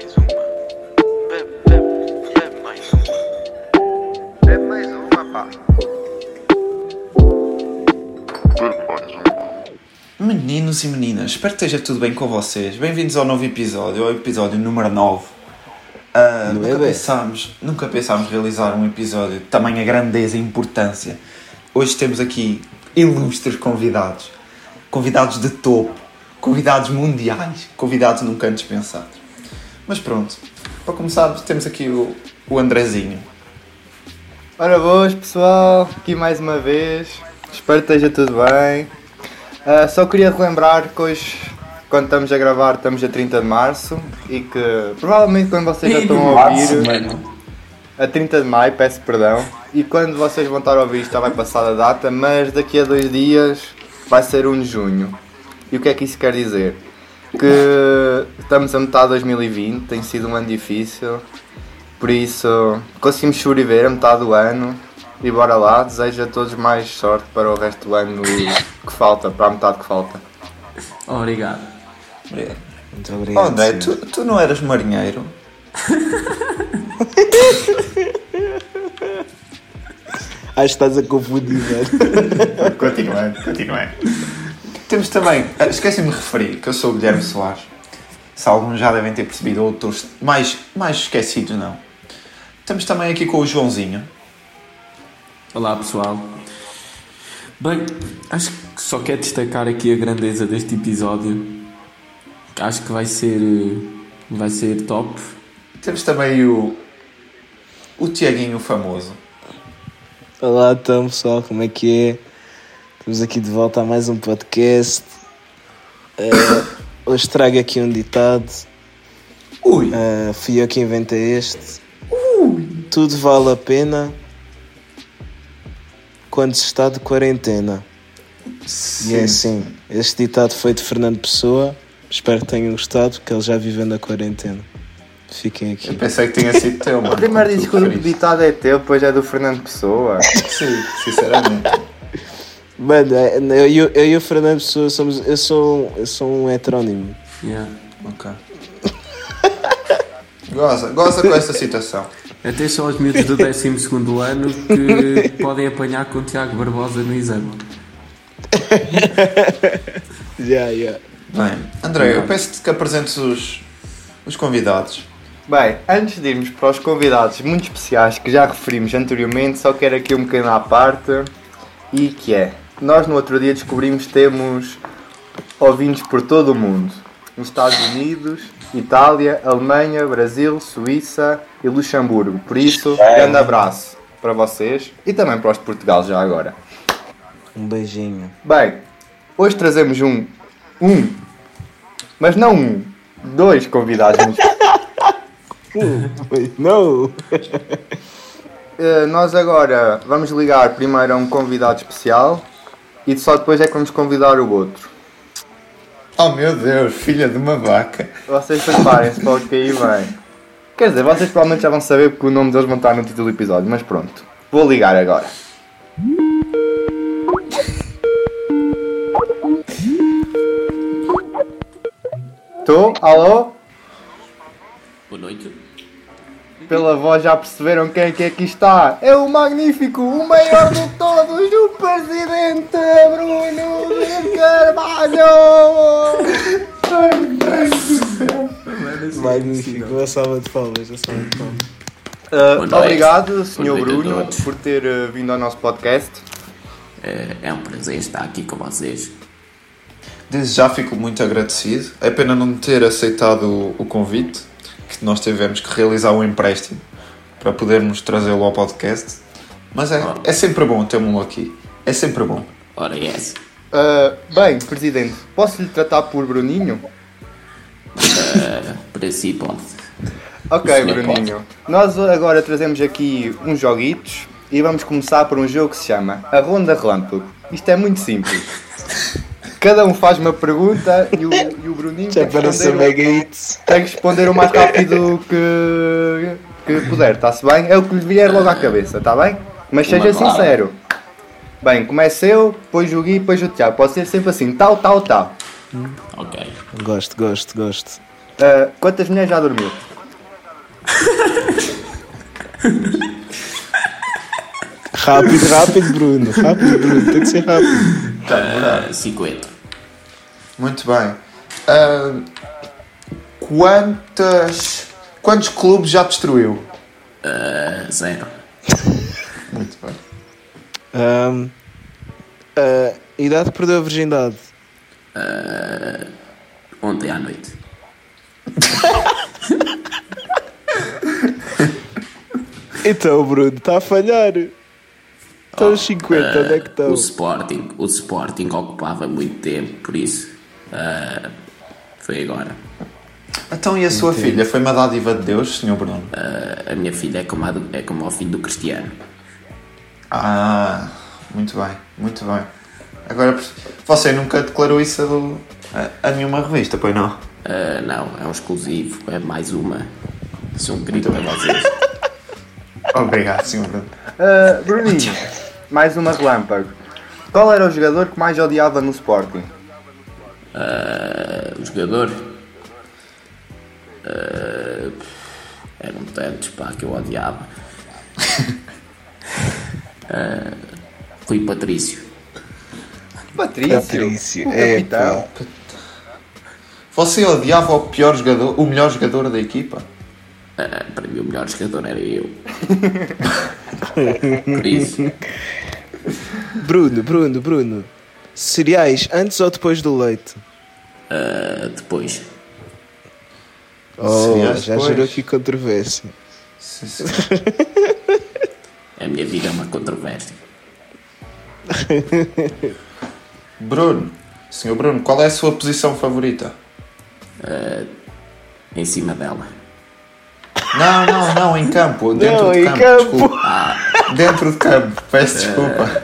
mais uma. Bebe, bebe, bebe mais uma. Bebe mais uma, pá. Meninos e meninas, espero que esteja tudo bem com vocês. Bem-vindos ao novo episódio, ao episódio número 9. Ah, Não é nunca, pensámos, nunca pensámos realizar um episódio de tamanha grandeza e importância. Hoje temos aqui ilustres convidados, convidados de topo, convidados mundiais, convidados nunca antes pensados. Mas pronto, para começar, temos aqui o, o Andrezinho. Ora boas pessoal, aqui mais uma vez. Espero que esteja tudo bem. Ah, só queria relembrar que hoje, quando estamos a gravar, estamos a 30 de março e que provavelmente quando vocês já estão a ouvir. mano. A 30 de maio, peço perdão. E quando vocês vão estar a ouvir isto já vai passar a data, mas daqui a dois dias vai ser 1 de junho. E o que é que isso quer dizer? Que estamos a metade de 2020, tem sido um ano difícil. Por isso conseguimos sobreviver a metade do ano. E bora lá, desejo a todos mais sorte para o resto do ano que falta, para a metade que falta. Obrigado. Muito Oh, obrigado. André, tu, tu não eras marinheiro? Acho que estás a confundir, velho. Continuando, continuando. Temos também, ah, esqueci-me de referir que eu sou o Guilherme Soares. Se alguns já devem ter percebido, outros mais, mais esquecidos não. Estamos também aqui com o Joãozinho. Olá pessoal. Bem, acho que só quero destacar aqui a grandeza deste episódio. Acho que vai ser. Vai ser top. Temos também o, o Tiaguinho famoso. Olá, então, pessoal, como é que é? Estamos aqui de volta a mais um podcast. Eh, hoje trago aqui um ditado. Ui, Eh, fui eu que inventei este. Tudo vale a pena quando se está de quarentena. E é assim, este ditado foi de Fernando Pessoa. Espero que tenham gostado, porque ele já vive na quarentena. Fiquem eu aqui. pensei que tinha sido teu, mano. Primeiro tu que o ditado é teu, depois é do Fernando Pessoa. Sim, sinceramente. Mano, é- eu, eu, eu e o Fernando Pessoa somos. Eu sou, eu sou um heterónimo. Yeah. ok. Goza, goza com esta situação. Até só os miúdos do 12 ano que podem apanhar com o Tiago Barbosa no exame. Yeah, yeah. Bem, André, eu peço-te que apresentes os, os convidados. Bem, antes de irmos para os convidados muito especiais que já referimos anteriormente, só quero aqui um bocadinho à parte e que é, nós no outro dia descobrimos que temos ouvintes por todo o mundo. Nos Estados Unidos, Itália, Alemanha, Brasil, Suíça e Luxemburgo. Por isso, grande abraço para vocês e também para os de Portugal já agora. Um beijinho. Bem, hoje trazemos um, um, mas não um, dois convidados muito Não! Uh, nós agora vamos ligar primeiro a um convidado especial e só depois é que vamos convidar o outro. Oh meu Deus, filha de uma vaca. Vocês preparem-se para o que aí vem. Quer dizer, vocês provavelmente já vão saber porque o nome deles vão estar no título do episódio, mas pronto. Vou ligar agora. Estou? Alô? Boa noite. Pela voz já perceberam quem é que aqui está. É o magnífico, o maior de todos, o presidente Bruno de Carvalho! Magnífico. Uma salva de palmas. Uma salva de palmas. Uh, obrigado, Sr. Bruno, por ter uh, vindo ao nosso podcast. É, é um prazer estar aqui com vocês. Desde já fico muito agradecido. É pena não ter aceitado o, o convite, que nós tivemos que realizar um empréstimo para podermos trazê-lo ao podcast. Mas é, é sempre bom tê-lo aqui. É sempre bom. Ora, yes. Uh, bem, presidente, posso lhe tratar por Bruninho? Para si pode. Ok, Senhor Bruninho. Nós agora trazemos aqui uns joguitos e vamos começar por um jogo que se chama A Ronda Relâmpago. Isto é muito simples. Cada um faz uma pergunta e o, e o Bruninho Já tem que, responder, hits. tem que responder o mais rápido que, que puder, está-se bem? É o que lhe vier logo à cabeça, está bem? Mas seja Uma clara. sincero. Bem, comece eu, depois o Gui, depois o Tiago. Pode ser sempre assim, tal, tal, tal. Ok. Gosto, gosto, gosto. Uh, quantas mulheres já dormiu? Rápido, rápido, Bruno. Rápido, Bruno. Tem que ser rápido. Ah, 50. Muito bem. Ah, quantas, quantos clubes já destruiu? Ah, zero. Muito bem. Ahm, a idade perdeu a virgindade. Ontem à noite. Então, Bruno, está a falhar. Estão os 50, onde é que O estão? Sporting, o Sporting ocupava muito tempo, por isso ah, foi agora. Então, e a sua filha? Foi uma dádiva de Deus, Sr. Bruno? Ah, a minha filha é como, a do- é como ao filho do Cristiano. Ah, muito bem, muito bem. Agora, você nunca declarou isso a, a- nenhuma revista, pois não? Ah, não, é um exclusivo, é mais uma. Sou um querido para vocês. Obrigado, Sr. Bruno. Uh, Bruninho, mais uma relâmpago. Qual era o jogador que mais odiava no Sporting? Ah, o jogador. ah, eram tantos pá, que eu odiava. Ah, Rui Patrício. Patrício. É, capitão. Você odiava o pior jogador, o melhor jogador da equipa? Ah, para mim o melhor jogador era eu. Por isso, Bruno, Bruno, Bruno. Cereais antes ou depois do leite? ah, depois. Oh, Cereais já depois. gerou aqui controvérsia. Sim, sim. A minha vida é uma controvérsia. Bruno, Sr. Bruno, qual é a sua posição favorita? Em cima dela. Não, não, não, em campo. Dentro Não, de campo, campo. desculpa. Dentro de campo, peço desculpa.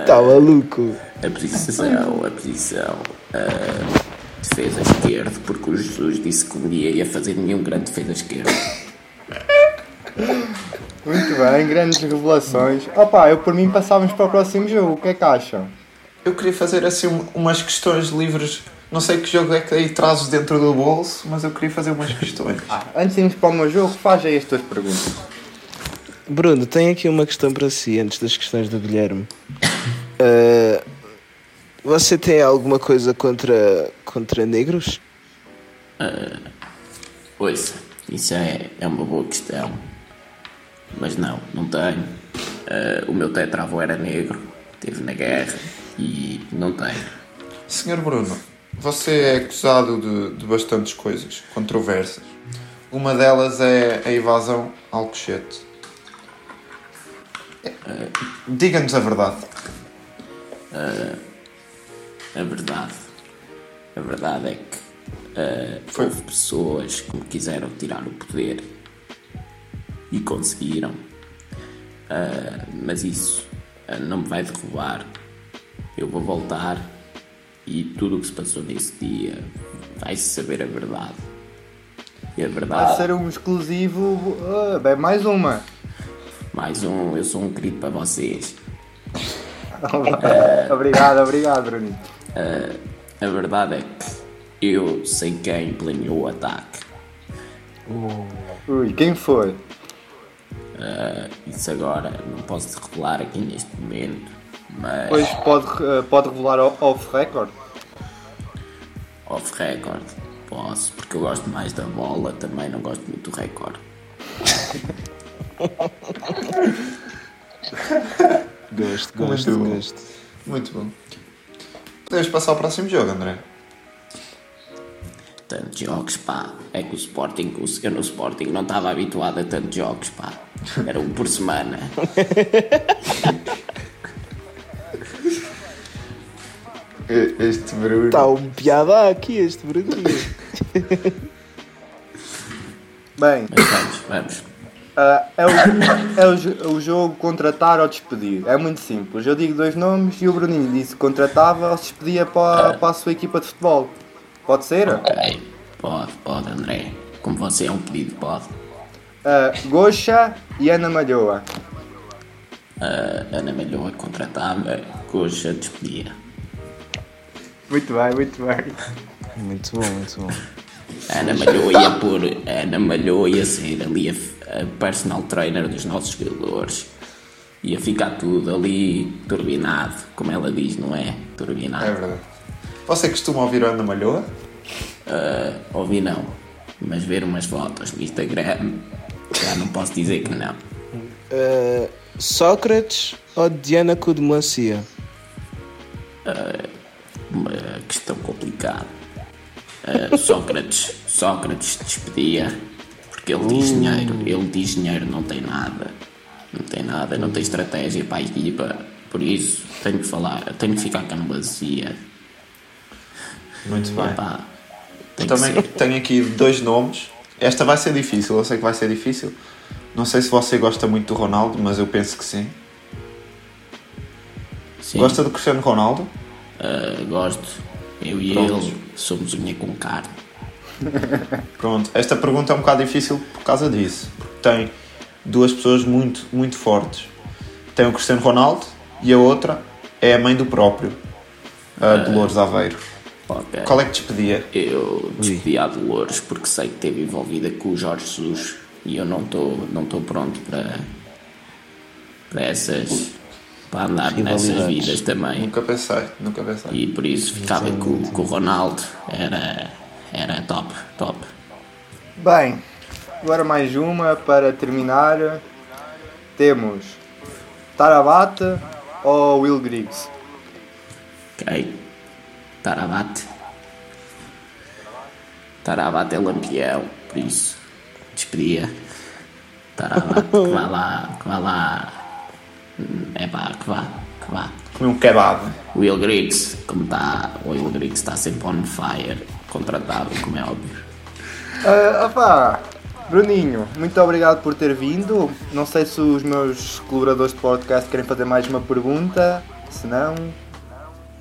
Está maluco. A posição, a posição. ah, defesa esquerda, porque o Jesus disse que um dia ia fazer nenhum grande defesa esquerda. Muito bem, grandes revelações. Opa, eu por mim passávamos para o próximo jogo. O que é que acham? Eu queria fazer assim um- umas questões livres. Não sei que jogo é que aí trazes dentro do bolso, mas eu queria fazer umas questões. Antes de irmos para o meu jogo, faz aí as tuas perguntas. Bruno, tenho aqui uma questão para si antes das questões do Guilherme. Ah, você tem alguma coisa contra, contra negros? Ouça, isso é, é uma boa questão. Mas não, não tenho. Ah, o meu tetravô era negro, esteve na guerra e não tenho. Senhor Bruno, você é acusado de, de bastantes coisas controversas. Uma delas é a evasão ao Alcochete. Eh, Diga-nos a verdade. A verdade, a verdade é que Foi- houve pessoas que me quiseram tirar o poder e conseguiram. Ah, mas isso ah, não me vai derrubar. Eu vou voltar e tudo o que se passou nesse dia vai-se saber a verdade. E a Vai verdade, ser um exclusivo. ah, bem, mais uma. mais um, eu sou um querido para vocês. obrigado, obrigado, Bruninho. A verdade é que eu sei quem planeou o ataque. Ui, quem foi? Ah, isso agora não posso revelar aqui neste momento, mas Pois pode, ah, pode revelar o- off record? off record posso, porque eu gosto mais da bola, também não gosto muito do recorde. Gosto, gosto, Muito bom. gosto. Muito bom. Podemos passar ao próximo jogo, André. Tantos jogos, pá. É que o Sporting, o- eu no Sporting não estava habituado a tantos jogos, pá. Era um por semana. Este Bruno. Está um piada aqui este Bruninho. Bem, Mas vamos, vamos. Ah, é, o, é o jo- o jogo contratar ou despedir. É muito simples. Eu digo dois nomes e o Bruninho disse contratava ou se despedia para, para a sua equipa de futebol. Pode ser? Ok, pode, pode, André. Como você é um pedido, pode. Ah, Goxa e Ana Malhoa. A Ana Malhoa contratava, Coxa despedia. Muito bem, muito bem. Muito bom, muito bom. Ana Malhou ia por. Ana Malhou ia ser ali a, a personal trainer dos nossos jogadores. Ia ficar tudo ali turbinado, como ela diz, não é? Turbinado. É verdade. Você costuma ouvir a Ana Malhoa? Uh, ouvi não, mas ver umas fotos no Instagram, já não posso dizer que não. Uh, Sócrates ou Diana Cudemacia? Uma questão complicada. Uh, Sócrates, Sócrates despedia, porque ele diz dinheiro, ele diz dinheiro não tem nada, não tem nada, não tem estratégia para a equipa, por isso tenho que falar, tenho que ficar com a bacia. Muito bem. Epá, tem Também ser. tenho aqui dois nomes. Esta vai ser difícil, eu sei que vai ser difícil. Não sei se você gosta muito do Ronaldo, mas eu penso que sim. Sim. Gosta do Cristiano Ronaldo? Uh, gosto. Eu e Pronto. ele somos unha com carne. Pronto, esta pergunta é um bocado difícil por causa disso. Porque tem duas pessoas muito, muito fortes. Tem o Cristiano Ronaldo e a outra é a mãe do próprio, a Dolores Aveiro. Ok. Qual é que despedia? Eu despedi a Dolores porque sei que esteve envolvida com o Jorge Jesus e eu não estou não tô pronto para, para essas. para andar nessas vidas também. Nunca pensei, nunca pensei. E por isso ficava com, com o Ronaldo. Era, era top, top. Bem, agora mais uma para terminar. Temos Tarabate ou Will Griggs? Ok? Tarabate. Tarabate é lampião, por isso despedia. Tarabate, que vá lá, que vá lá. É pá, que vá, que vá. Comi um kebab. Will Griggs, como está, o Will Griggs está sempre on fire, contratado, como é óbvio. Ah, opá, Bruninho, muito obrigado por ter vindo. Não sei se os meus colaboradores de podcast querem fazer mais uma pergunta. Se não,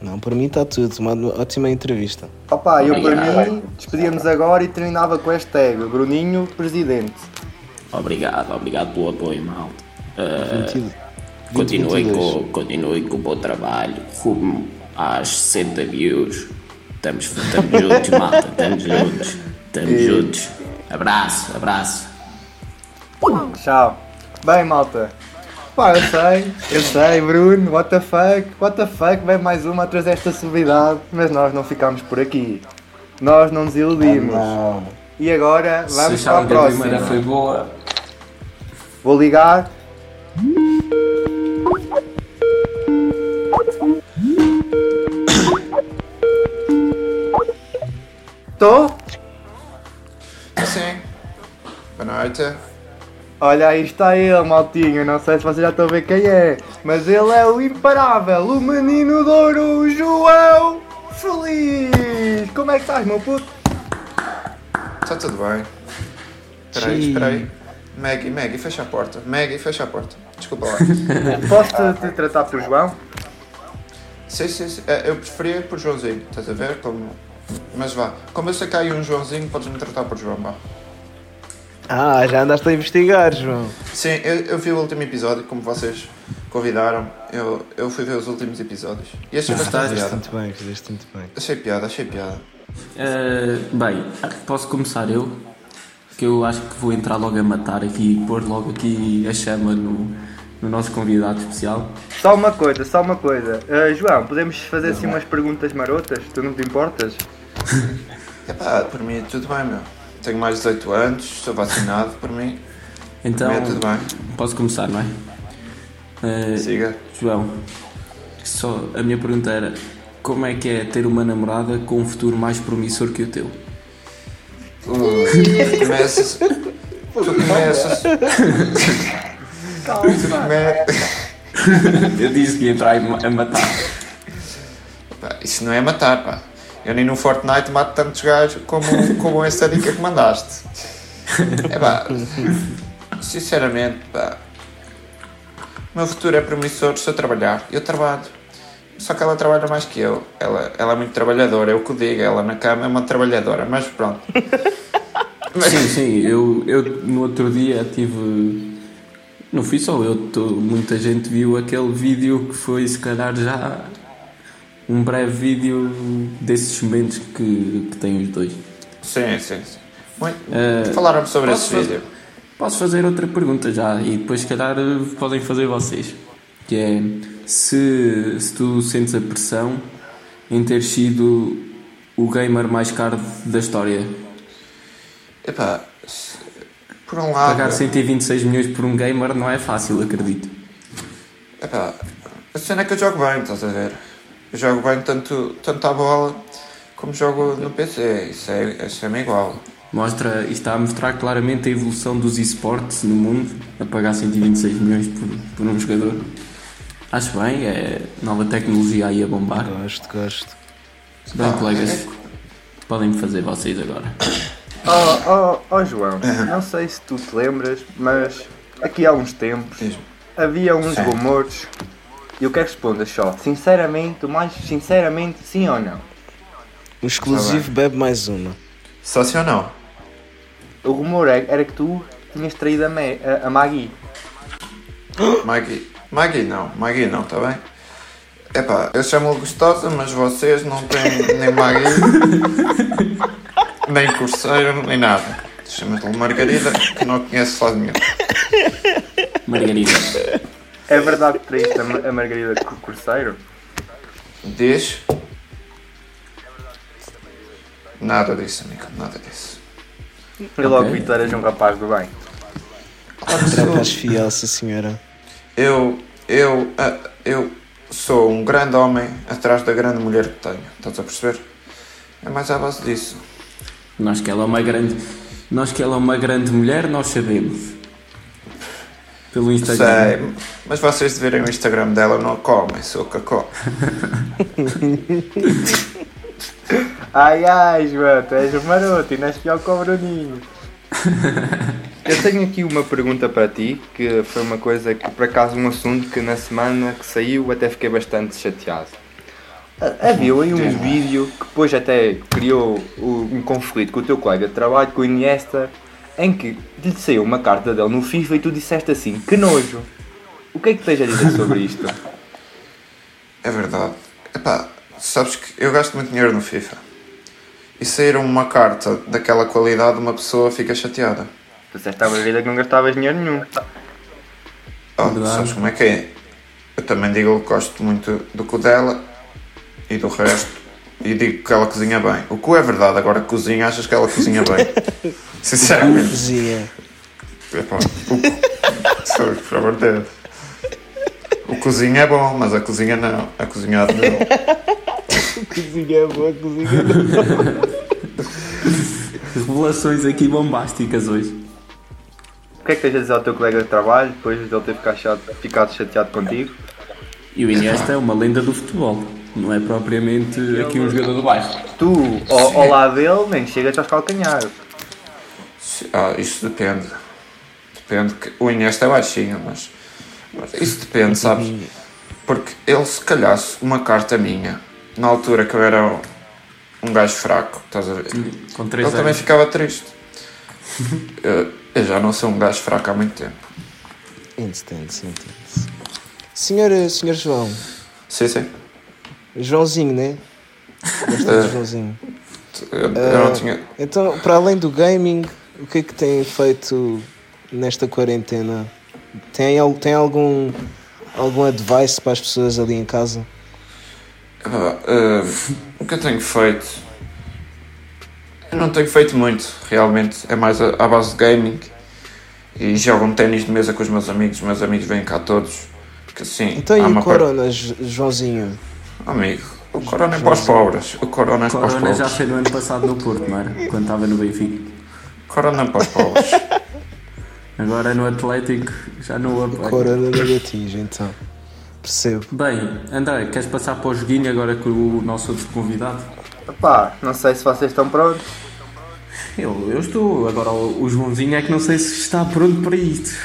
Não, por mim está tudo. Uma ótima entrevista. opá, eu para mim despedíamos agora e terminava com a hashtag Bruninho Presidente. Obrigado, obrigado pelo apoio, malta. Uh, 20, continuem 2022. com, continuem com o bom trabalho, rumo às 60 views. Estamos, estamos juntos, malta, estamos juntos, estamos juntos. Abraço, abraço. Tchau. Bem, malta. Pá, eu sei, eu sei, Bruno, what the fuck, what the fuck, vem mais uma a trazer esta suavidade, mas nós não ficámos por aqui. Nós não nos iludimos. Não. E agora vamos Se para a que a próxima. primeira foi boa, Vou ligar. Tô? Sim. Boa noite. Olha, aí está ele, maltinho. Não sei se vocês já estão a ver quem é, mas ele é o imparável, o menino de ouro, o João Feliz. Como é que estás, meu puto? Está tudo bem. Espera aí, espera aí. Maggie, Maggie, fecha a porta. Maggie, fecha a porta. Desculpa lá. Posso te, te tratar por João? sim, sim, sim. Eh, Eu preferia por Joãozinho, estás a ver? Como... Mas vá. Como eu sei que há aí um Joãozinho, podes-me tratar por João, vá. Ah, já andaste a investigar, João. Sim, eu, eu vi o último episódio, como vocês convidaram. Eu, eu fui ver os últimos episódios. E achei bastante Fizeste piada. muito bem, fizeste muito bem. Achei piada, achei piada. Uh, bem, posso começar eu? Que eu acho que vou entrar logo a matar aqui e pôr logo aqui a chama no, no nosso convidado especial. Só uma coisa, só uma coisa. Ah, João, podemos fazer assim umas perguntas marotas? Tu não te importas? Epá, por mim tudo bem, meu. Tenho mais de 18 anos, sou vacinado, por mim. Então, É, tudo bem. posso começar, não é? Uh, Siga. João, só a minha pergunta era: como é que é ter uma namorada com um futuro mais promissor que o teu? Tu começas. Tu começas. Tu come... Eu disse que ia entrar a matar. Pá, isso não é matar, pá. Eu nem no Fortnite mato tantos gajos como, como essa dica que mandaste. É pá. Sinceramente, pá. O meu futuro é promissor se eu trabalhar. Eu trabalho. Só que ela trabalha mais que eu. Ela, ela é muito trabalhadora, eu que o digo. Ela na cama é uma trabalhadora, mas pronto. Sim, sim, eu, eu no outro dia tive. Não fui só eu, to- muita gente viu aquele vídeo que foi, se calhar, já um breve vídeo desses momentos que, que têm os dois. Sim, sim, sim. Muito. Eh, Falaram sobre esse fazer- vídeo. Posso fazer outra pergunta já e depois, se calhar, eh, podem fazer vocês. Que é se, se tu sentes a pressão em ter sido o gamer mais caro da história. Epá, por um lado. Pagar 126 milhões por um gamer não é fácil, acredito. Epá, a cena é que eu jogo bem, estás a ver? Eu jogo bem tanto, tanto à bola como jogo no PC. Isso é, isso é-me igual. Mostra, isto está a mostrar claramente a evolução dos esportes no mundo, a pagar 126 milhões por, por um jogador. Acho bem, é nova tecnologia aí a bombar. Gosto, gosto. Bem, Ah, colegas, podem fazer vocês agora. Oh, oh, oh João, não sei se tu te lembras, mas aqui há uns tempos Diz-me. havia uns Sim. rumores e eu quero que respondas só, sinceramente, o mais sinceramente, sim ou não? Um exclusivo bebe mais uma. Só sim ou não? O rumor é- era que tu tinhas traído a, Me- a- a Maggie. Maggie. Maggie não, Maggie não, está bem? Epá, eu chamo-lhe gostosa, mas vocês não têm nem Maggie, nem Corseiro, nem nada. Chamas-lhe Margarida, que não conheço lado nenhum. Margarida. É verdade que traíste a, Ma- a Margarida Cor- Corseiro? Diz? Nada disso, amigo, nada disso. E logo vi que tu eras um rapaz do bem. Rapaz fiel, sim senhora. Eu, eu, ah, eu sou um grande homem atrás da grande mulher que tenho. Estás a perceber? É mais à base disso. Nós que ela é uma grande. Nós que ela é uma grande mulher, nós sabemos. Pelo Instagram. Sei, mas vocês de verem o Instagram dela não comem, sou cacó. Ai ai, João, tu és um maroto e não és pior que o Bruninho. Eu tenho aqui uma pergunta para ti, que foi uma coisa que, por acaso, um assunto que na semana que saiu até fiquei bastante chateado. Havia aí um vídeo que depois até criou o- um conflito com o teu colega de trabalho, com o Iniesta, em que lhe saiu uma carta dele no FIFA e tu disseste assim, que nojo. O que é que tens a dizer sobre isto? É verdade. Epá, sabes que eu gasto muito dinheiro no FIFA. E sair uma carta daquela qualidade, uma pessoa fica chateada. Tu disseste à Margarida que não gastavas dinheiro nenhum. Oh, Verdade. sabes como é que é? Eu também digo que gosto muito do cu dela e do resto. E digo que ela cozinha bem. O cu é verdade, agora cozinha, achas que ela cozinha bem? Sinceramente. Cozinha. Epá, o por amor de Deus. O cozinha é bom, mas a cozinha não. A cozinhada não. Cozinha é boa, cozinha Revelações aqui bombásticas hoje. O que é que tens a dizer ao teu colega de trabalho depois de ele ter ficado chateado, ficado chateado contigo? E o Iniesta é uma lenda do futebol. Não é propriamente aqui um jogador do bairro. Tu, ao, ao lado dele, nem chegas aos calcanhares. Ah, isso depende. Depende que o Iniesta é baixinho, mas, mas isso depende, sabes? Porque ele se calhasse uma carta minha, na altura que eu era um, um gajo fraco, estás a ver? Com 3 Ele também anos. ficava triste. eu, eu já não sou um gajo fraco há muito tempo. Entende-se, entende-se. Senhor, senhor João. Sim, sim. Joãozinho, né? Gosta Eh. de Joãozinho. Eu, eu não Ah. tinha. Então, para além do gaming, o que é que tem feito nesta quarentena? Tem, tem algum, algum advice para as pessoas ali em casa? Ah, ah, o que eu tenho feito? Eu não tenho feito muito, realmente. É mais a- à base de gaming. E jogo um ténis de mesa com os meus amigos. Os meus amigos vêm cá todos. Porque assim. Então, e o uma par- Corona, Jo- Joãozinho? Amigo, o corona é para os pobres. O corona é para os Corona pobres. já foi no ano passado no Porto, não era? Quando estava no Benfica. Corona para os pobres. Agora no Atlético já não o apoia. Corona não lhe atinge, então. Percebo. Bem, André, queres passar para o joguinho agora com o nosso outro convidado? Pá, não sei se vocês estão prontos. Eu, eu estou. Agora o, Joãozinho é que não sei se está pronto para isto.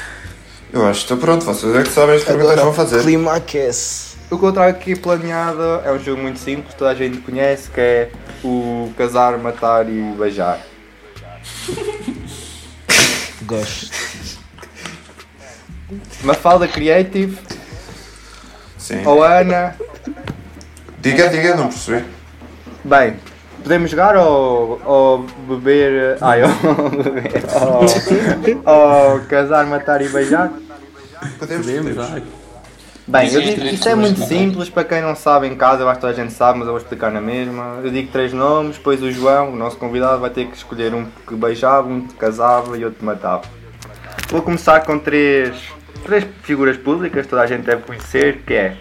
Eu acho que estou pronto. Vocês é que sabem as perguntas vão o fazer. clima aquece. O que eu trago aqui planeado é um jogo muito simples, toda a gente conhece, que é o casar, matar e beijar. Gosto. Mafalda Creative, Sim. ou Ana. Diga, diga, não percebi. Bem, podemos jogar ou, ou beber. Ai, ou beber. Ou, ou casar, matar e beijar? Podemos, Podemos, podemos. Bem, eu digo, três isto é muito simples para quem não sabe em casa, eu acho que toda a gente sabe, mas eu vou explicar na mesma. Eu digo três nomes, depois o João, o nosso convidado, vai ter que escolher um que beijava, um que casava e outro que matava. Vou começar com três, três figuras públicas, toda a gente deve conhecer, que é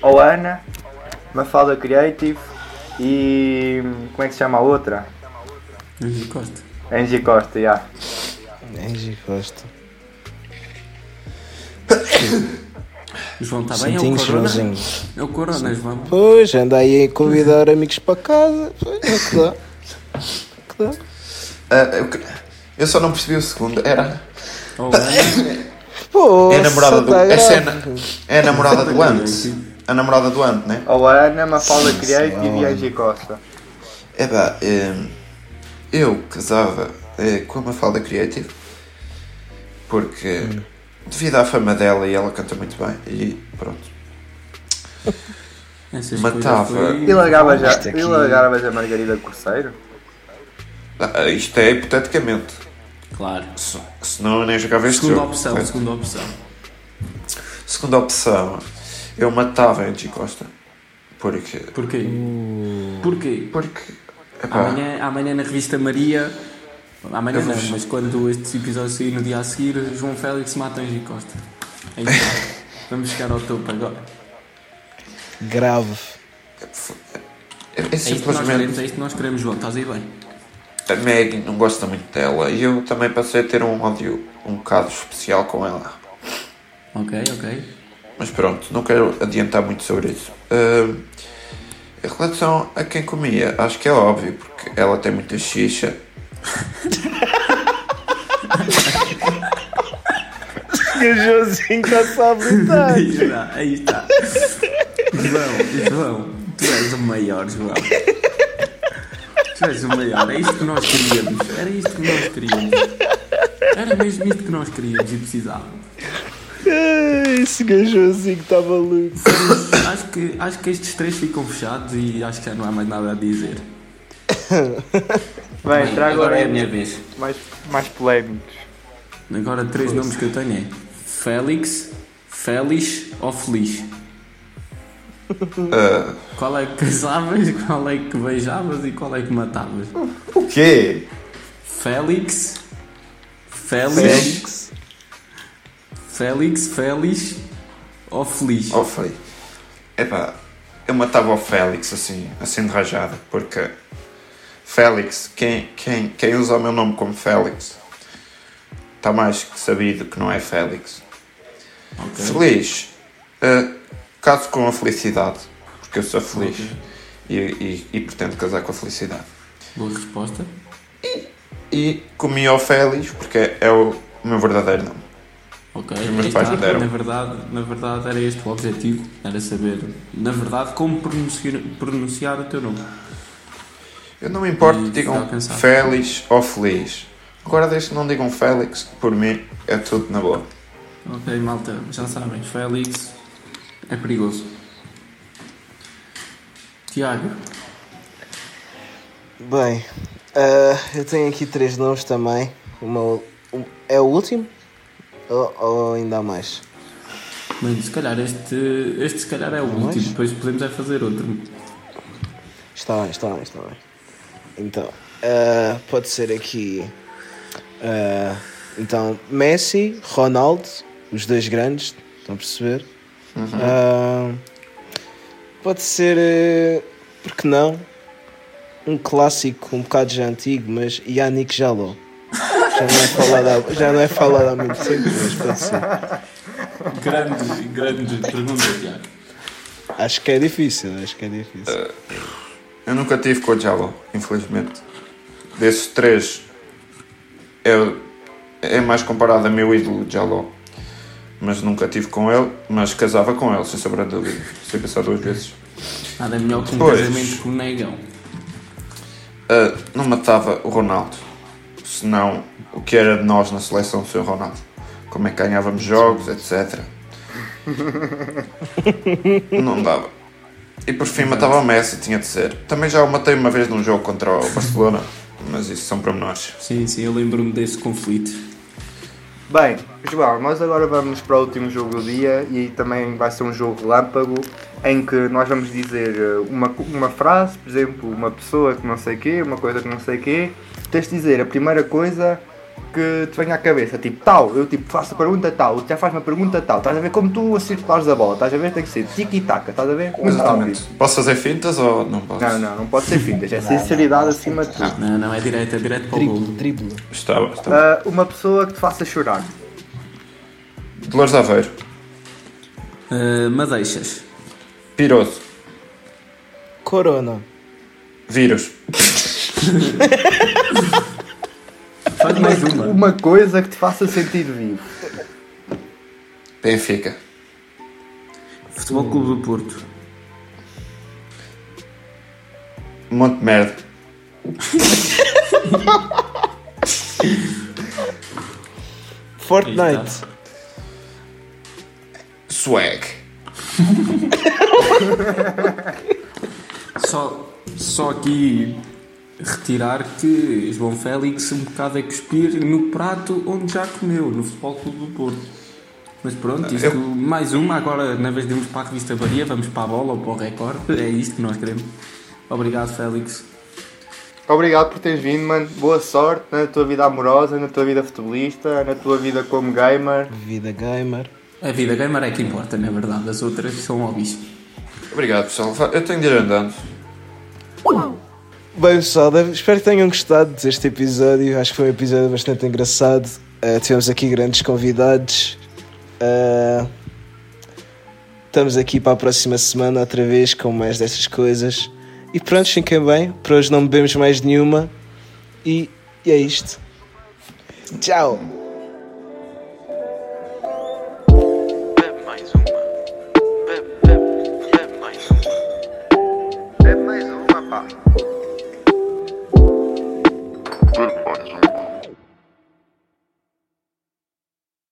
a Ana, Mafalda Creative e. como é que se chama a outra? Angie Costa. Angie Costa, já. Angie Costa. João está bem? É o Corona? Joãozinho. É o Corona, João. Pois, anda aí a convidar amigos para casa. Pois, é que dá. É que dá. Ah, eu, eu só não percebi o segundo. Era. Oh. Pô, É a namorada do. Essa é, grave. na- é a namorada do Ant. A namorada do Ant, né? A Ana, Mafalda Creative e Angie Costa. É pá, eu casava eh, com a Mafalda Creative porque devido à fama dela e ela canta muito bem e pronto. Essas Matava. foi- E largava já, aqui- e largava já a Margarida Corseiro? Ah, isto é hipoteticamente. Claro. Se- Senão eu nem jogava este Segunda jogo. opção, segunda opção. Segunda opção, eu matava a Angie Costa. Porque. Porquê? Porquê? Porque. epá, Amanhã, amanhã na revista Maria. Amanhã não, mas quando este episódio sair no dia a seguir, João Félix mata Angie Costa. É isso. Vamos chegar ao topo agora. Grave. é, é É simplesmente. queremos, é isto que nós queremos, João. Estás aí bem? A Meg não gosta muito dela e eu também passei a ter um ódio um bocado especial com ela. Ok, ok. Mas pronto, não quero adiantar muito sobre isso. Ahm, em relação a quem comia, acho que é óbvio, porque ela tem muita xixa. E o Joãozinho está-se a habilitar. Aí está, aí está. João, João, tu és o maior, João. Tu és o maior, é isto que nós queríamos. Era isto que nós queríamos. Era mesmo isto que nós queríamos e precisávamos. Esse gajozinho está maluco. Acho que, acho que estes três ficam fechados e acho que já não há mais nada a dizer. Bem, Bem, trago agora é a minha vez. mais, mais polémicos. Agora três nomes que eu tenho é Félix, Félix ou Feliz. Ah, Qual é que casavas, qual é que beijavas e qual é que matavas? o quê? Félix, Félix, Félix, Félix ou Feliz? Oh, Felipe. Epá, eu matava o Félix assim, assim de rajada, porque Félix, quem, quem, quem usa o meu nome como Félix, está mais que sabido que não é Félix. Ok. Feliz. Uh, caso com a felicidade. Porque eu sou feliz. Ok. E, e, e pretendo casar com a felicidade. Boa resposta. E comi ao Félix porque é o meu verdadeiro nome. Ok, Os meus aí pais está. me deram. Na verdade, na verdade era este o objetivo, era saber, na verdade, como pronunciar, pronunciar o teu nome. Eu não me importo E que digam. Félix ou Feliz. Agora desde que não digam Félix, por mim é tudo na boa. Ok, malta, já sabem, Félix é perigoso. Tiago, Bem, ah, eu tenho aqui três nomes também. Uma, um- é o último? Ou, ou ainda há mais? bem, se calhar este, este se calhar é o Mais? último, depois podemos é fazer outro. Está bem, está bem, está bem. Então, ah, pode ser aqui. ah, então, Messi, Ronaldo, os dois grandes, estão a perceber? Ah, pode ser, eh, por que não? Um clássico um bocado já antigo, mas Yannick Jaló. Já não é falado há, já não é falado há muito tempo, mas pode ser. Grande, grande pergunta, Tiago. Acho que é difícil, acho que é difícil. Eu nunca tive com o Jalo, infelizmente. Desses três, eu, é mais comparado a meu ídolo Jalo. Mas nunca tive com ele, mas casava com ele, sem sombra de dúvida. Sem pensar duas vezes. Nada melhor que um Pois. casamento com o negão. Ah, não matava o Ronaldo. Senão, o que era de nós na seleção sem o Ronaldo? Como é que ganhávamos jogos, etc. não dava. E por fim matava o Messi, tinha de ser. Também já o matei uma vez num jogo contra o Barcelona, mas isso são pormenores. Sim, sim, eu lembro-me desse conflito. Bem, João, nós agora vamos para o último jogo do dia e também vai ser um jogo relâmpago em que nós vamos dizer eh, uma, uma frase, por exemplo, uma pessoa que não sei quê, uma coisa que não sei quê. Tens de dizer a primeira coisa que te venha à cabeça, tipo tal, eu tipo faço a pergunta tal, tu já faz uma pergunta tal, estás a ver como tu a circulares a bola, estás a ver? Tem que ser tic-tac, estás a ver? Muito Exatamente. rápido. Posso fazer fintas ou não posso? Não, não, não pode ser fintas, é sinceridade acima de tudo. Não, não, é direto, é direto para o golo. drible. Está, está. Ah, uma pessoa que te faça chorar. Dolores de Aveiro. Uh, Madeixas. Piroso. Corona. Vírus. Faz mais uma. Uma coisa que te faça sentir vivo. Benfica. Futebol Clube do Porto. Monte de merda. Fortnite. Swag. Só, só aqui retirar que João Félix um bocado a cuspir no prato onde já comeu, no Futebol Clube do Porto. Mas pronto, isto, mais uma, agora na vez de irmos para a revista Varia, vamos para a bola ou para o recorde, é isto que nós queremos. Obrigado Félix. Obrigado por teres vindo, mano. Boa sorte na tua vida amorosa, na tua vida futebolista, na tua vida como gamer. Vida gamer. A vida gamer é que importa, na verdade, as outras são hobbies. Obrigado, pessoal. Eu tenho de ir andando. Bem pessoal, espero que tenham gostado deste episódio. Acho que foi um episódio bastante engraçado. Uh, tivemos aqui grandes convidados. Uh, estamos aqui para a próxima semana outra vez com mais dessas coisas. E pronto, fiquem bem. Para hoje não bebemos mais nenhuma. E, e é isto. Tchau!